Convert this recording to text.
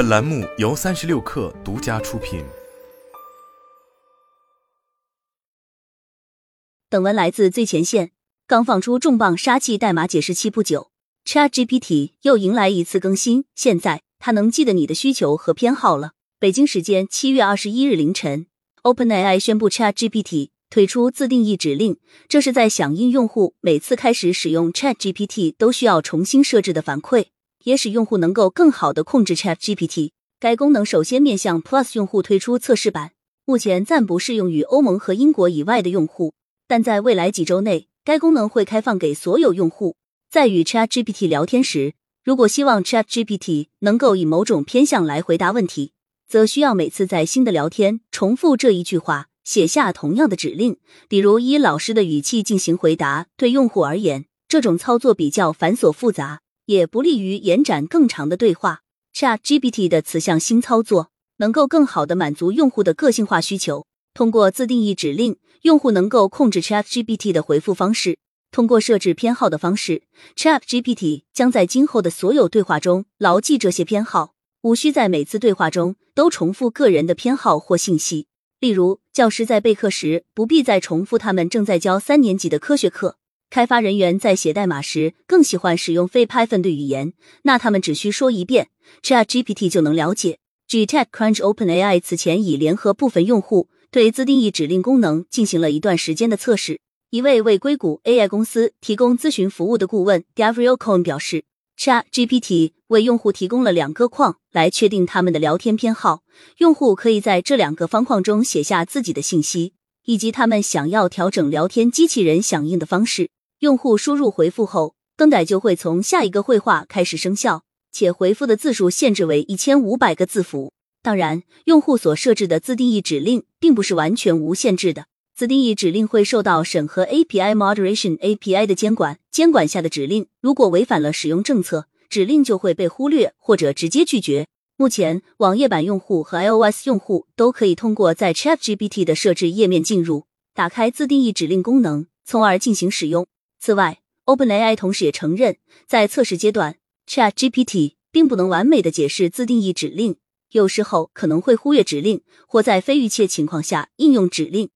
本栏目由三十六氪独家出品。本文来自最前线。刚放出重磅杀器代码解释器不久，ChatGPT 又迎来一次更新。现在它能记得你的需求和偏好了。北京时间七月二十一日凌晨，OpenAI 宣布 ChatGPT 推出自定义指令，这是在响应用户每次开始使用 ChatGPT 都需要重新设置的反馈，也使用户能够更好的控制 ChatGPT。该功能首先面向 Plus 用户推出测试版，目前暂不适用于欧盟和英国以外的用户，但在未来几周内。该功能会开放给所有用户。在与 ChatGPT 聊天时，如果希望 ChatGPT 能够以某种偏向来回答问题，则需要每次在新的聊天重复这一句话，写下同样的指令，比如以老师的语气进行回答。对用户而言，这种操作比较繁琐复杂，也不利于延展更长的对话。ChatGPT 的此项新操作能够更好的满足用户的个性化需求。通过自定义指令，用户能够控制 ChatGPT 的回复方式。通过设置偏好的方式，ChatGPT 将在今后的所有对话中牢记这些偏好，无需在每次对话中都重复个人的偏好或信息。例如，教师在备课时不必再重复他们正在教三年级的科学课；开发人员在写代码时更喜欢使用非 Python 的语言，那他们只需说一遍，ChatGPT 就能了解。G Tech Crunch OpenAI 此前已联合部分用户。对自定义指令功能进行了一段时间的测试。一位为硅谷 AI 公司提供咨询服务的顾问 Gabriel Cohen 表示，ChatGPT 为用户提供了两个框来确定他们的聊天偏好。用户可以在这两个方框中写下自己的信息，以及他们想要调整聊天机器人响应的方式。用户输入回复后，更改就会从下一个绘画开始生效，且回复的字数限制为一千五百个字符。当然，用户所设置的自定义指令并不是完全无限制的。自定义指令会受到审核 API Moderation API 的监管，监管下的指令如果违反了使用政策，指令就会被忽略或者直接拒绝。目前，网页版用户和 iOS 用户都可以通过在 ChatGPT 的设置页面进入，打开自定义指令功能，从而进行使用。此外，OpenAI 同时也承认，在测试阶段，ChatGPT 并不能完美的解释自定义指令。有时候可能会忽略指令，或在非预期情况下应用指令。